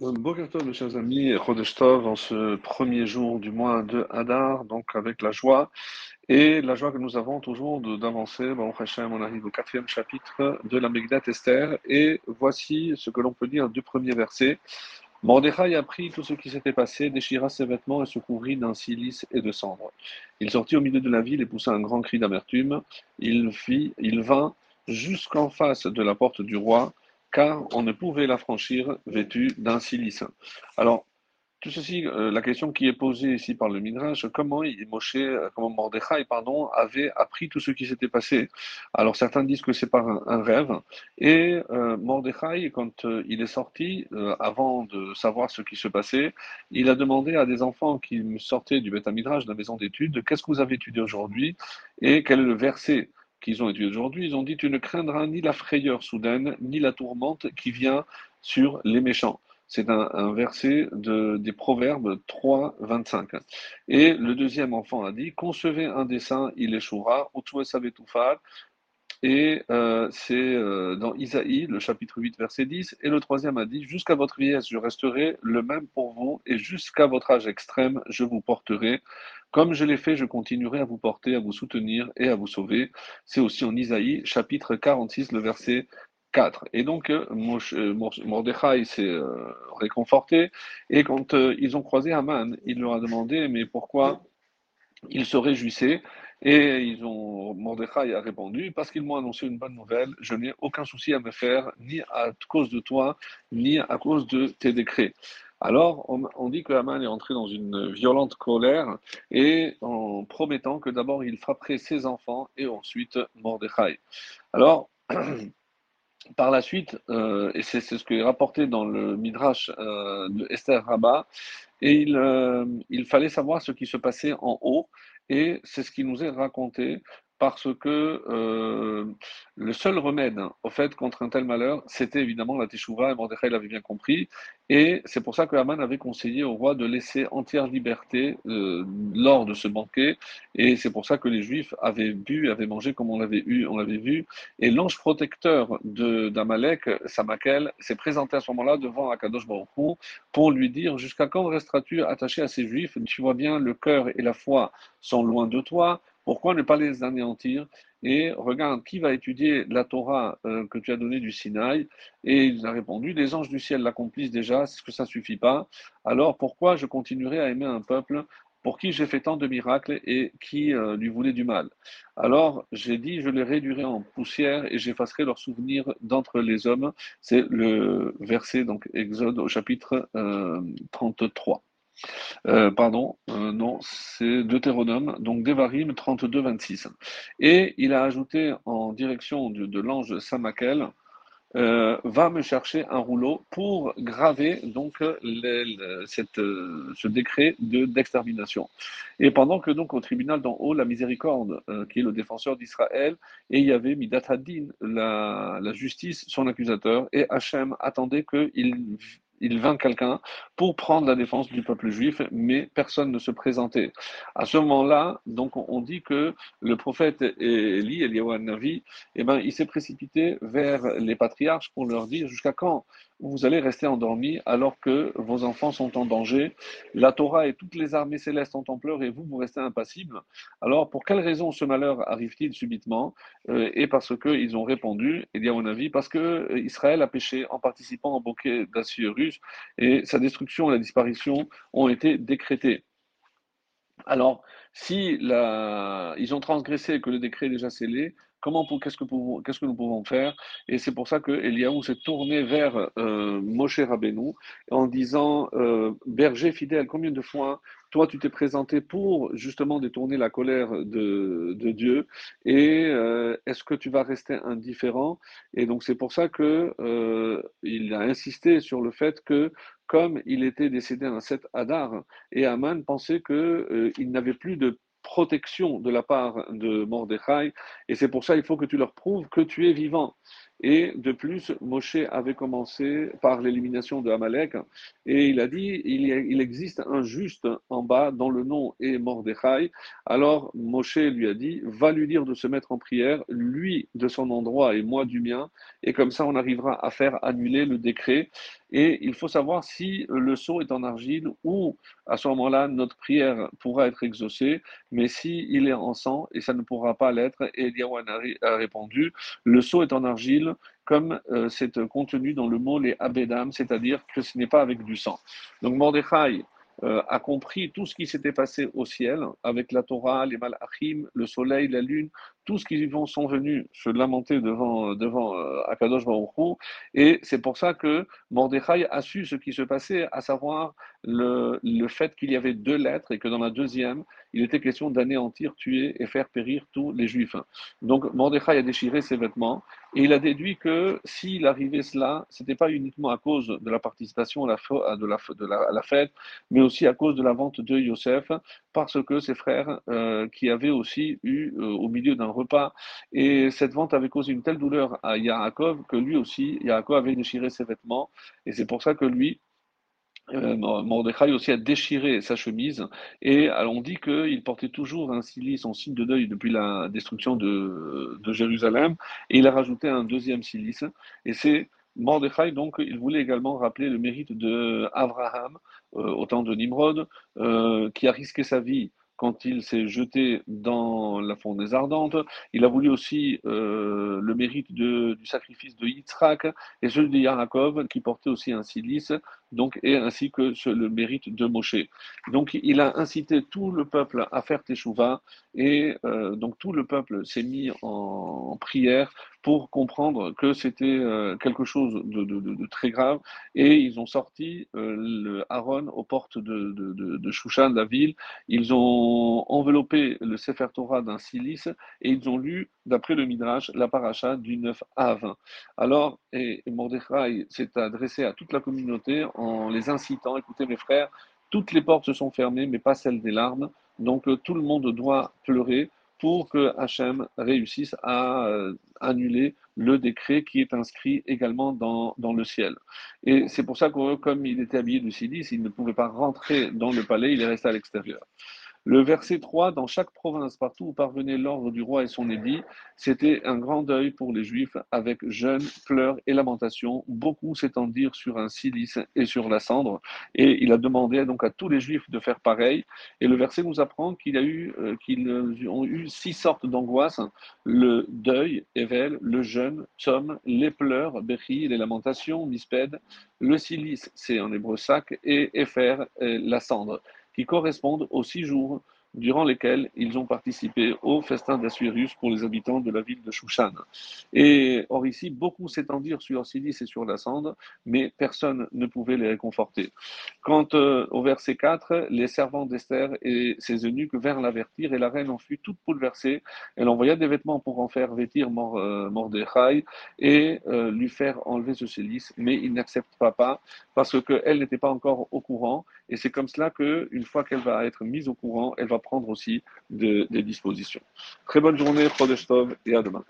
Boker Tov, mes chers amis, et Chodesh Tov, en ce premier jour du mois de Hadar, donc avec la joie et la joie que nous avons toujours d'avancer. Bon, on arrive au quatrième chapitre de la Megillat Esther, et voici ce que l'on peut dire du premier verset. Mordechai apprit tout ce qui s'était passé, déchira ses vêtements et se couvrit d'un cilice et de cendres. Il sortit au milieu de la ville et poussa un grand cri d'amertume. Il fit, il vint jusqu'en face de la porte du roi car on ne pouvait la franchir vêtue d'un cilice. Alors, tout ceci, euh, la question qui est posée ici par le Midrash, comment euh, Mordechai, avait appris tout ce qui s'était passé. Alors certains disent que c'est par un, un rêve, et euh, Mordechai, quand il est sorti, avant de savoir ce qui se passait, il a demandé à des enfants qui sortaient du Beth Midrash, de la maison d'études, qu'est-ce que vous avez étudié aujourd'hui, et quel est le verset qu'ils ont étudié aujourd'hui, ils ont dit, tu ne craindras ni la frayeur soudaine, ni la tourmente qui vient sur les méchants. C'est un, verset de, des Proverbes 3, 25. Et le deuxième enfant a dit, concevez un dessin, il échouera, ou faire. Et euh, c'est euh, dans Isaïe, le chapitre 8, verset 10. Et le troisième a dit, jusqu'à votre vieillesse, je resterai le même pour vous, et jusqu'à votre âge extrême, je vous porterai. Comme je l'ai fait, je continuerai à vous porter, à vous soutenir et à vous sauver. C'est aussi en Isaïe, chapitre 46, le verset 4. Et donc, euh, Mordechai s'est réconforté. Et quand ils ont croisé Haman, il leur a demandé, mais pourquoi ils se réjouissaient et ils ont, Mordechai a répondu, parce qu'ils m'ont annoncé une bonne nouvelle, je n'ai aucun souci à me faire, ni à cause de toi, ni à cause de tes décrets. Alors, on, dit que Haman est entré dans une violente colère et en promettant que d'abord il frapperait ses enfants et ensuite Mordechai. Alors, par la suite, euh, et c'est c'est ce qui est rapporté dans le Midrash euh, de Esther Rabbah, et il, euh, il fallait savoir ce qui se passait en haut, et c'est ce qui nous est raconté, parce que euh, le seul remède au fait contre un tel malheur, c'était évidemment la Teshuvah, et Mordechai l'avait bien compris, et c'est pour ça que Haman avait conseillé au roi de laisser entière liberté euh, lors de ce banquet, et c'est pour ça que les Juifs avaient bu, avaient mangé comme on l'avait eu, on l'avait vu, et l'ange protecteur d'Amalek, Samakel, s'est présenté à ce moment-là devant Akadosh Baruch pour lui dire Jusqu'à quand resteras-tu attaché à ces Juifs? Tu vois bien, le cœur et la foi sont loin de toi. Pourquoi ne pas les anéantir? Et regarde, qui va étudier la Torah euh, que tu as donnée du Sinaï? Et il a répondu Les anges du ciel l'accomplissent déjà, est-ce que ça ne suffit pas Alors pourquoi je continuerai à aimer un peuple pour qui j'ai fait tant de miracles et qui euh, lui voulait du mal? Alors j'ai dit, je les réduirai en poussière et j'effacerai leurs souvenirs d'entre les hommes. C'est le verset, donc Exode au chapitre euh, 33. Euh, pardon, euh, non, c'est Deutéronome, donc Devarim 32, 26. Et il a ajouté en direction de, l'ange Samakel, euh, va me chercher un rouleau pour graver donc ce décret de d'extermination. Et pendant que donc au tribunal d'en haut, la miséricorde, qui est le défenseur d'Israël, et il y avait Midat Haddin, la, la justice, son accusateur, et Hachem attendait qu'il il vint quelqu'un pour prendre la défense du peuple juif, mais personne ne se présentait. À ce moment-là, donc on dit que le prophète Élie, Eliyahu Navi, eh ben, il s'est précipité vers les patriarches pour leur dire jusqu'à quand vous allez rester endormis alors que vos enfants sont en danger? La Torah et toutes les armées célestes sont en pleurs et vous, vous restez impassibles. Alors, pour quelle raison ce malheur arrive-t-il subitement? Euh, Et parce qu'ils ont répondu, mon avis, parce que euh, Israël a péché en participant au bouquet et sa destruction et la disparition ont été décrétées. Alors, si ils ont transgressé et que le décret est déjà scellé, comment qu'est-ce que, nous pouvons faire. Et c'est pour ça que Eliaou s'est tourné vers euh, Moshe Rabbeinu en disant euh, Berger fidèle, combien de fois toi tu t'es présenté pour justement détourner la colère de, Dieu Et euh, est-ce que tu vas rester indifférent? Et donc c'est pour ça que euh, il a insisté sur le fait que comme il était décédé un 7 Hadar, et Aman pensait qu'il il n'avait plus de protection de la part de Mordechai, et c'est pour ça qu'il faut que tu leur prouves que tu es vivant. Et de plus, Moshe avait commencé par l'élimination de Amalek et il a dit il, existe un juste en bas dont le nom est Mordechai. Alors Moshe lui a dit va lui dire de se mettre en prière, lui de son endroit et moi du mien, et comme ça on arrivera à faire annuler le décret. Et il faut savoir si le seau est en argile ou à ce moment-là notre prière pourra être exaucée, mais si est en sang et ça ne pourra pas l'être, et Eliawan a répondu le seau est en argile comme euh, c'est contenu dans le mot les abedam, c'est-à-dire que ce n'est pas avec du sang. Donc Mordechai euh, a compris tout ce qui s'était passé au ciel avec la Torah, les malachim, le soleil, la lune, tout ce qui sont venus se lamenter devant, devant euh, Akadosh Baruch Et c'est pour ça que Mordechai a su ce qui se passait, à savoir le, le fait qu'il y avait deux lettres et que dans la deuxième, il était question d'anéantir, tuer et faire périr tous les juifs. Donc Mordechai a déchiré ses vêtements et il a déduit que s'il arrivait cela, ce n'était pas uniquement à cause de la participation à la fête, mais aussi à cause de la vente de Yosef, parce que ses frères, euh, qui avaient aussi eu euh, au milieu d'un repas, et cette vente avait causé une telle douleur à Yaakov que lui aussi, Yaakov avait déchiré ses vêtements, et c'est pour ça que lui, euh, Mordechai aussi a déchiré sa chemise. Et on dit qu'il portait toujours un cilice en signe de deuil depuis la destruction de, de Jérusalem. Et il a rajouté un deuxième cilice et c'est Mordechai, donc, il voulait également rappeler le mérite de euh, au temps de Nimrod, euh, qui a risqué sa vie quand il s'est jeté dans la fournaise ardente. Il a voulu aussi euh, le mérite du sacrifice de Yitzhak et celui de Yaakov, qui portait aussi un cilice, donc, et ainsi que le mérite de Moshe. Donc, il a incité tout le peuple à faire Teshuvah, et euh, donc tout le peuple s'est mis en, prière pour comprendre que c'était euh, quelque chose de, de, de, très grave, et ils ont sorti le Aaron aux portes de, de, Shushan, la ville. Ils ont enveloppé le Sefer Torah d'un silice et ils ont lu, d'après le Midrash, la paracha du 9 Av. Alors, et Mordechai s'est adressé à toute la communauté en les incitant, écoutez mes frères, toutes les portes se sont fermées, mais pas celles des larmes. Donc euh, tout le monde doit pleurer pour que Hachem réussisse à euh, annuler le décret qui est inscrit également dans, dans le ciel. Et c'est pour ça que comme il était habillé de silice, il ne pouvait pas rentrer dans le palais, il est resté à l'extérieur. Le verset 3, dans chaque province, partout où parvenait l'ordre du roi et son édit, c'était un grand deuil pour les Juifs avec jeûne, pleurs et lamentations, beaucoup s'étendirent sur un cilice et sur la cendre, et il a demandé donc à tous les Juifs de faire pareil. Et le verset nous apprend qu'il a eu, euh, qu'ils ont eu six sortes d'angoisses. Le deuil, Evel, le jeûne, Tzom, les pleurs, Bechi, les lamentations, Misped, le cilice, c'est en hébreu sac, et Efer, la cendre qui correspondent aux six jours durant lesquels ils ont participé au festin d'Assuérus pour les habitants de la ville de Shushan. Et or ici, beaucoup s'étendirent sur Silice et sur la cendre, mais personne ne pouvait les réconforter. Quant euh, au verset 4, les servants d'Esther et ses eunuques vinrent l'avertir, et la reine en fut toute bouleversée. Elle envoya des vêtements pour en faire vêtir euh, Mordechai et euh, lui faire enlever ce cilice, mais il n'acceptera pas parce qu'elle n'était pas encore au courant, et c'est comme cela qu'une fois qu'elle va être mise au courant, elle va prendre aussi des dispositions. Très bonne journée, Tov, et à demain.